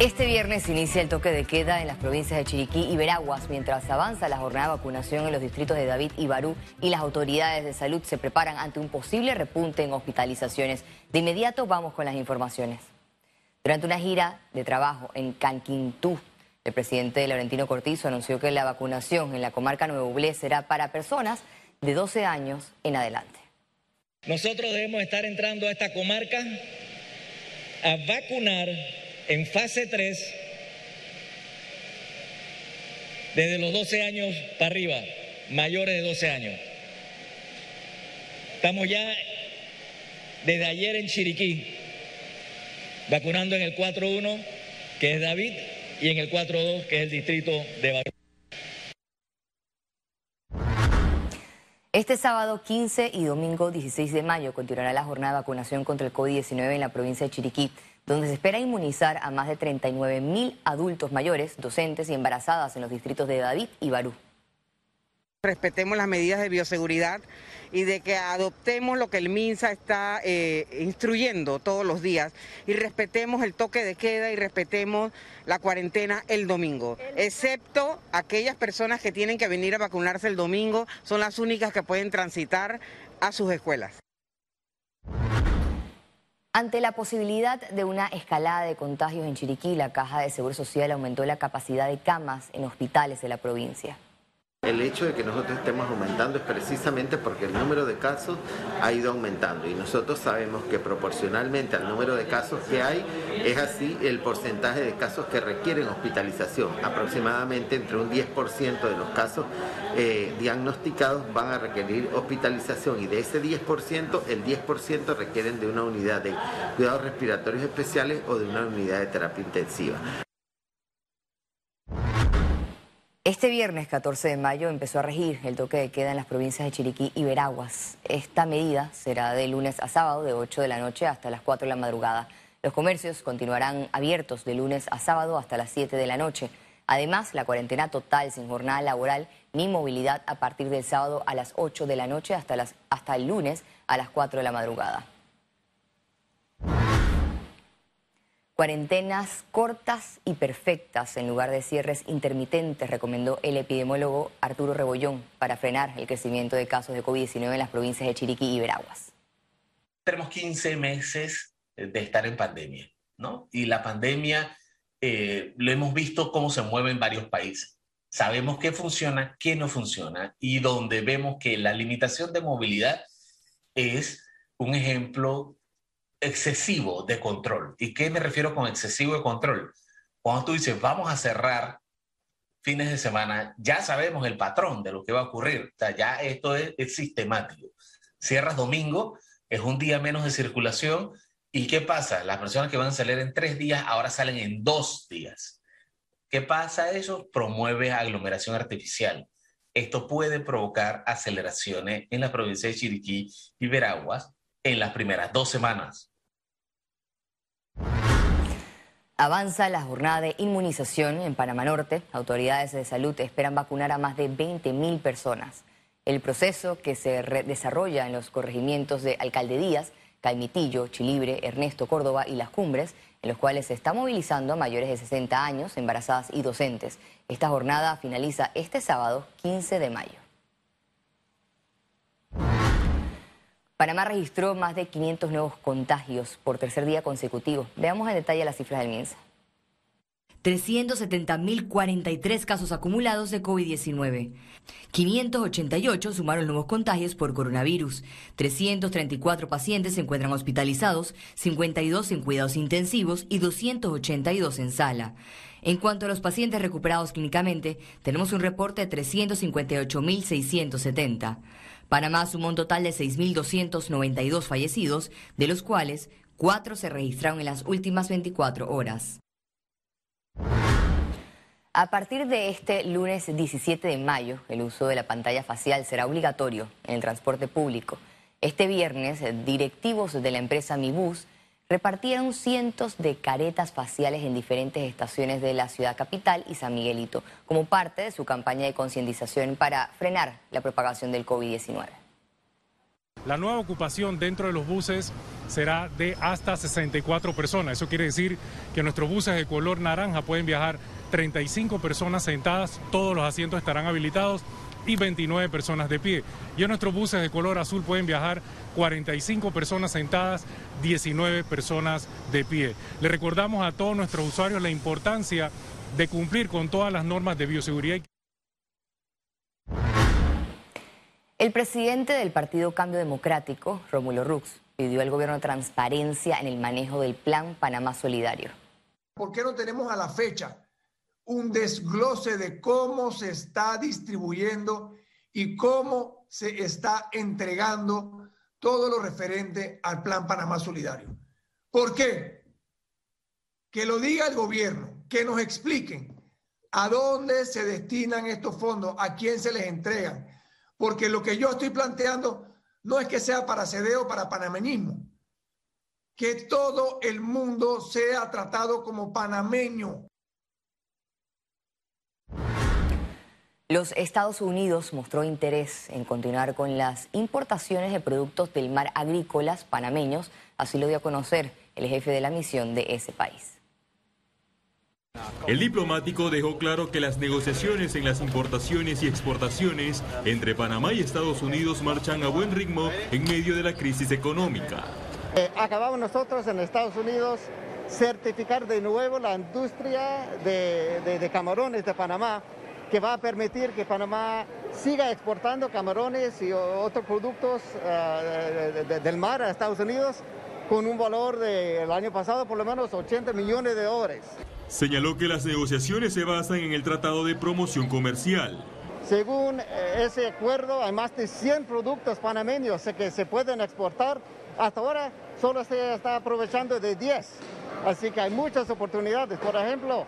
Este viernes inicia el toque de queda en las provincias de Chiriquí y Veraguas, mientras avanza la jornada de vacunación en los distritos de David y Barú y las autoridades de salud se preparan ante un posible repunte en hospitalizaciones. De inmediato vamos con las informaciones. Durante una gira de trabajo en Canquintú, el presidente Laurentino Cortizo anunció que la vacunación en la comarca Nuevo Blé será para personas de 12 años en adelante. Nosotros debemos estar entrando a esta comarca a vacunar en fase 3 desde los 12 años para arriba, mayores de 12 años. Estamos ya desde ayer en Chiriquí, vacunando en el 4-1, que es David, y en el 4-2, que es el distrito de Barú. Este sábado 15 y domingo 16 de mayo continuará la jornada de vacunación contra el COVID-19 en la provincia de Chiriquí donde se espera inmunizar a más de 39 mil adultos mayores, docentes y embarazadas en los distritos de David y Barú. Respetemos las medidas de bioseguridad y de que adoptemos lo que el MINSA está eh, instruyendo todos los días y respetemos el toque de queda y respetemos la cuarentena el domingo, excepto aquellas personas que tienen que venir a vacunarse el domingo, son las únicas que pueden transitar a sus escuelas. Ante la posibilidad de una escalada de contagios en Chiriquí, la Caja de Seguro Social aumentó la capacidad de camas en hospitales de la provincia. El hecho de que nosotros estemos aumentando es precisamente porque el número de casos ha ido aumentando y nosotros sabemos que proporcionalmente al número de casos que hay es así el porcentaje de casos que requieren hospitalización. Aproximadamente entre un 10% de los casos eh, diagnosticados van a requerir hospitalización y de ese 10% el 10% requieren de una unidad de cuidados respiratorios especiales o de una unidad de terapia intensiva. Este viernes 14 de mayo empezó a regir el toque de queda en las provincias de Chiriquí y Veraguas. Esta medida será de lunes a sábado de 8 de la noche hasta las 4 de la madrugada. Los comercios continuarán abiertos de lunes a sábado hasta las 7 de la noche. Además, la cuarentena total sin jornada laboral ni movilidad a partir del sábado a las 8 de la noche hasta, hasta el lunes a las 4 de la madrugada. Cuarentenas cortas y perfectas en lugar de cierres intermitentes, recomendó el epidemiólogo Arturo Rebollón para frenar el crecimiento de casos de COVID-19 en las provincias de Chiriquí y Veraguas. Tenemos 15 meses de estar en pandemia, ¿no? Y la pandemia eh, lo hemos visto cómo se mueve en varios países. Sabemos qué funciona, qué no funciona y donde vemos que la limitación de movilidad es un ejemplo excesivo de control. ¿Y qué me refiero con excesivo de control? Cuando tú dices, vamos a cerrar fines de semana, ya sabemos el patrón de lo que va a ocurrir. O ya esto es, sistemático. Cierras domingo, es un día menos de circulación. ¿Y qué pasa? Las personas que van a salir en tres días ahora salen en dos días. ¿Qué pasa eso? Promueve aglomeración artificial. Esto puede provocar aceleraciones en la provincia de Chiriquí y Veraguas en las primeras dos semanas. Avanza la jornada de inmunización en Panamá Norte. Autoridades de salud esperan vacunar a más de 20.000 personas. El proceso que se desarrolla en los corregimientos de Alcalde Díaz, Caimitillo, Chilibre, Ernesto Córdoba y Las Cumbres, en los cuales se está movilizando a mayores de 60 años, embarazadas y docentes. Esta jornada finaliza este sábado 15 de mayo. Panamá registró más de 500 nuevos contagios por tercer día consecutivo. Veamos en detalle las cifras del MINSA. 370.043 casos acumulados de COVID-19. 588 sumaron nuevos contagios por coronavirus. 334 pacientes se encuentran hospitalizados, 52 en cuidados intensivos y 282 en sala. En cuanto a los pacientes recuperados clínicamente, tenemos un reporte de 358.670. Panamá sumó un total de 6.292 fallecidos, de los cuales cuatro se registraron en las últimas 24 horas. A partir de este lunes 17 de mayo, el uso de la pantalla facial será obligatorio en el transporte público. Este viernes, directivos de la empresa Mibus repartieron cientos de caretas faciales en diferentes estaciones de la ciudad capital y San Miguelito, como parte de su campaña de concientización para frenar la propagación del COVID-19. La nueva ocupación dentro de los buses será de hasta 64 personas. Eso quiere decir que nuestros buses de color naranja pueden viajar 35 personas sentadas, todos los asientos estarán habilitados y 29 personas de pie. Y en nuestros buses de color azul pueden viajar 45 personas sentadas, 19 personas de pie. Le recordamos a todos nuestros usuarios la importancia de cumplir con todas las normas de bioseguridad. El presidente del Partido Cambio Democrático, Rómulo Rux, pidió al gobierno transparencia en el manejo del Plan Panamá Solidario. ¿Por qué no tenemos a la fecha un desglose de cómo se está distribuyendo y cómo se está entregando todo lo referente al Plan Panamá Solidario. ¿Por qué? Que lo diga el gobierno, que nos expliquen a dónde se destinan estos fondos, a quién se les entregan. Porque lo que yo estoy planteando no es que sea para cedeo o para panameñismo, que todo el mundo sea tratado como panameño. Los Estados Unidos mostró interés en continuar con las importaciones de productos del mar agrícolas panameños, así lo dio a conocer el jefe de la misión de ese país. El diplomático dejó claro que las negociaciones en las importaciones y exportaciones entre Panamá y Estados Unidos marchan a buen ritmo en medio de la crisis económica. Eh, acabamos nosotros en Estados Unidos certificar de nuevo la industria de camarones de Panamá que va a permitir que Panamá siga exportando camarones y otros productos eh, del mar a Estados Unidos con un valor del año pasado por lo menos 80 millones de dólares. Señaló que las negociaciones se basan en el Tratado de Promoción Comercial. Según eh, ese acuerdo, hay más de 100 productos panameños que se pueden exportar. Hasta ahora solo se está aprovechando de 10. Así que hay muchas oportunidades. Por ejemplo,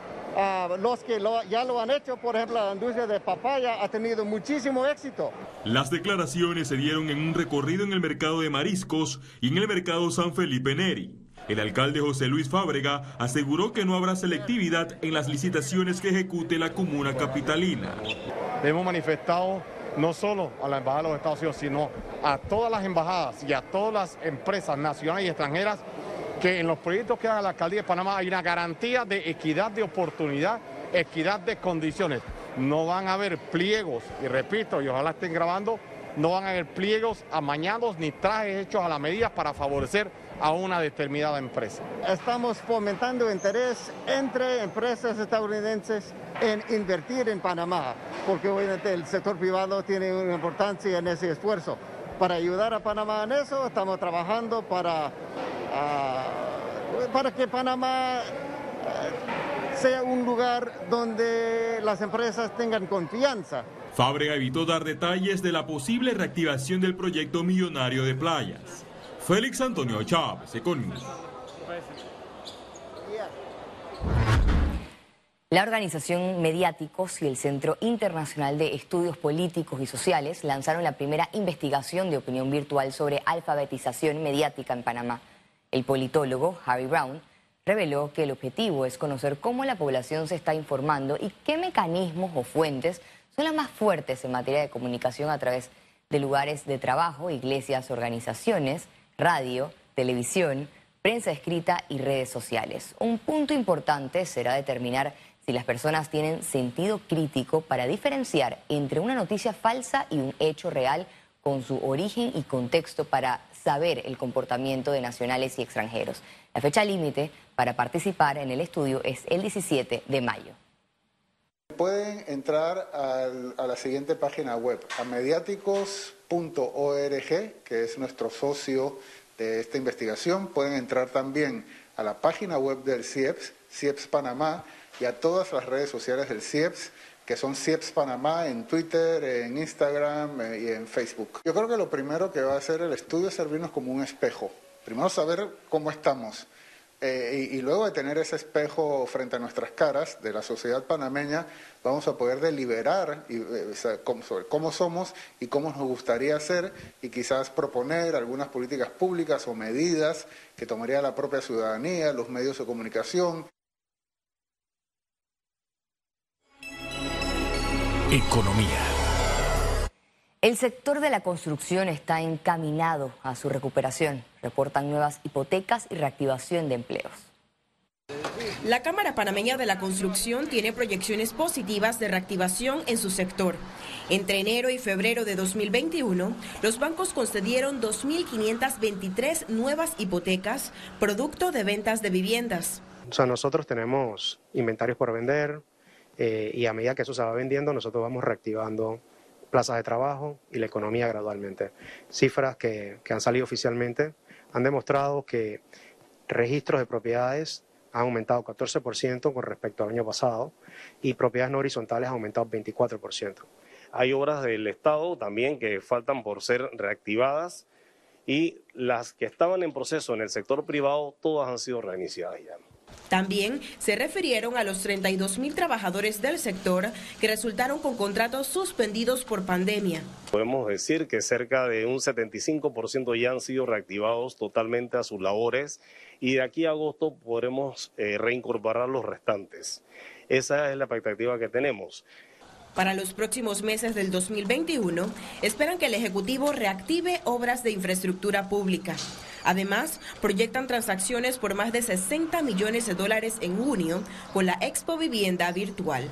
los que ya lo han hecho, por ejemplo, la industria de papaya ha tenido muchísimo éxito. Las declaraciones se dieron en un recorrido en el mercado de mariscos y en el mercado San Felipe Neri. El alcalde José Luis Fábrega aseguró que no habrá selectividad en las licitaciones que ejecute la comuna capitalina. Hemos manifestado no solo a la Embajada de los Estados Unidos, sino a todas las embajadas y a todas las empresas nacionales y extranjeras que en los proyectos que haga la Alcaldía de Panamá hay una garantía de equidad de oportunidad, equidad de condiciones. No van a haber pliegos, y repito, y ojalá estén grabando, no van a haber pliegos amañados ni trajes hechos a la medida para favorecer a una determinada empresa. Estamos fomentando interés entre empresas estadounidenses en invertir en Panamá, porque obviamente el sector privado tiene una importancia en ese esfuerzo. Para ayudar a Panamá en eso, estamos trabajando para para que Panamá eh, sea un lugar donde las empresas tengan confianza. Fábrega evitó dar detalles de la posible reactivación del proyecto millonario de playas. Félix Antonio Chávez, Economía. La organización Mediáticos y el Centro Internacional de Estudios Políticos y Sociales lanzaron la primera investigación de opinión virtual sobre alfabetización mediática en Panamá. El politólogo Harry Brown reveló que el objetivo es conocer cómo la población se está informando y qué mecanismos o fuentes son las más fuertes en materia de comunicación a través de lugares de trabajo, iglesias, organizaciones, radio, televisión, prensa escrita y redes sociales. Un punto importante será determinar si las personas tienen sentido crítico para diferenciar entre una noticia falsa y un hecho real con su origen y contexto para saber el comportamiento de nacionales y extranjeros. La fecha límite para participar en el estudio es el 17 de mayo. Pueden entrar a la siguiente página web, a mediáticos.org, que es nuestro socio de esta investigación. Pueden entrar también a la página web del CIEPS, CIEPS Panamá, y a todas las redes sociales del CIEPS que son CIEPS Panamá en Twitter, en Instagram eh, y en Facebook. Yo creo que lo primero que va a hacer el estudio es servirnos como un espejo. Primero saber cómo estamos. Eh, y, luego de tener ese espejo frente a nuestras caras de la sociedad panameña, vamos a poder deliberar eh, sobre cómo somos y cómo nos gustaría ser y quizás proponer algunas políticas públicas o medidas que tomaría la propia ciudadanía, los medios de comunicación. Economía. El sector de la construcción está encaminado a su recuperación. Reportan nuevas hipotecas y reactivación de empleos. La Cámara Panameña de la Construcción tiene proyecciones positivas de reactivación en su sector. Entre enero y febrero de 2021, los bancos concedieron 2.523 nuevas hipotecas, producto de ventas de viviendas. O sea, nosotros tenemos inventarios por vender eh, y a medida que eso se va vendiendo, nosotros vamos reactivando plazas de trabajo y la economía gradualmente. Cifras que, que han salido oficialmente han demostrado que registros de propiedades han aumentado 14% con respecto al año pasado y propiedades no horizontales han aumentado 24%. Hay obras del Estado también que faltan por ser reactivadas y las que estaban en proceso en el sector privado todas han sido reiniciadas ya. También se refirieron a los 32 mil trabajadores del sector que resultaron con contratos suspendidos por pandemia. Podemos decir que cerca de un 75% ya han sido reactivados totalmente a sus labores y de aquí a agosto podremos eh, reincorporar los restantes. Esa es la expectativa que tenemos. Para los próximos meses del 2021, esperan que el Ejecutivo reactive obras de infraestructura pública. Además, proyectan transacciones por más de 60 millones de dólares en junio con la Expo Vivienda Virtual.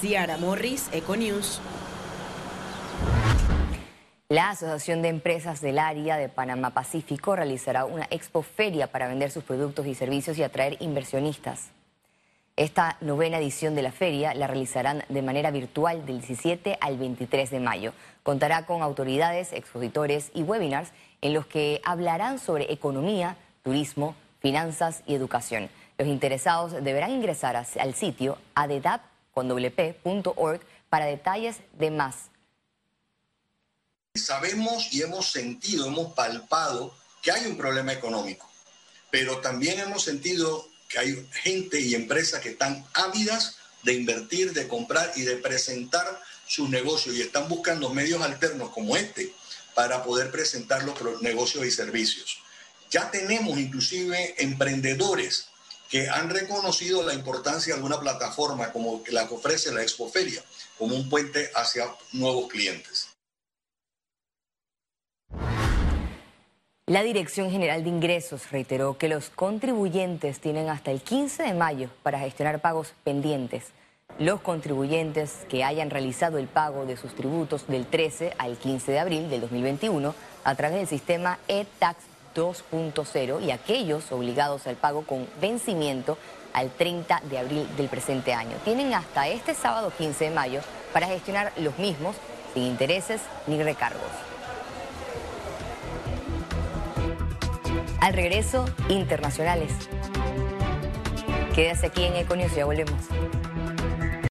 Ciara Morris, Econews. La Asociación de Empresas del Área de Panamá Pacífico realizará una expo feria para vender sus productos y servicios y atraer inversionistas. Esta novena edición de la feria la realizarán de manera virtual del 17 al 23 de mayo. Contará con autoridades, expositores y webinars en los que hablarán sobre economía, turismo, finanzas y educación. Los interesados deberán ingresar al sitio adedap.org para detalles de más. Sabemos y hemos sentido, hemos palpado que hay un problema económico, pero también hemos sentido que hay gente y empresas que están ávidas de invertir, de comprar y de presentar sus negocios y están buscando medios alternos como este para poder presentar los negocios y servicios. Ya tenemos inclusive emprendedores que han reconocido la importancia de una plataforma como la que ofrece la Expoferia, como un puente hacia nuevos clientes. La Dirección General de Ingresos reiteró que los contribuyentes tienen hasta el 15 de mayo para gestionar pagos pendientes. Los contribuyentes que hayan realizado el pago de sus tributos del 13 al 15 de abril del 2021 a través del sistema e-tax 2.0 y aquellos obligados al pago con vencimiento al 30 de abril del presente año. Tienen hasta este sábado 15 de mayo para gestionar los mismos sin intereses ni recargos. Al regreso, internacionales. Quédese aquí en Econius, ya volvemos.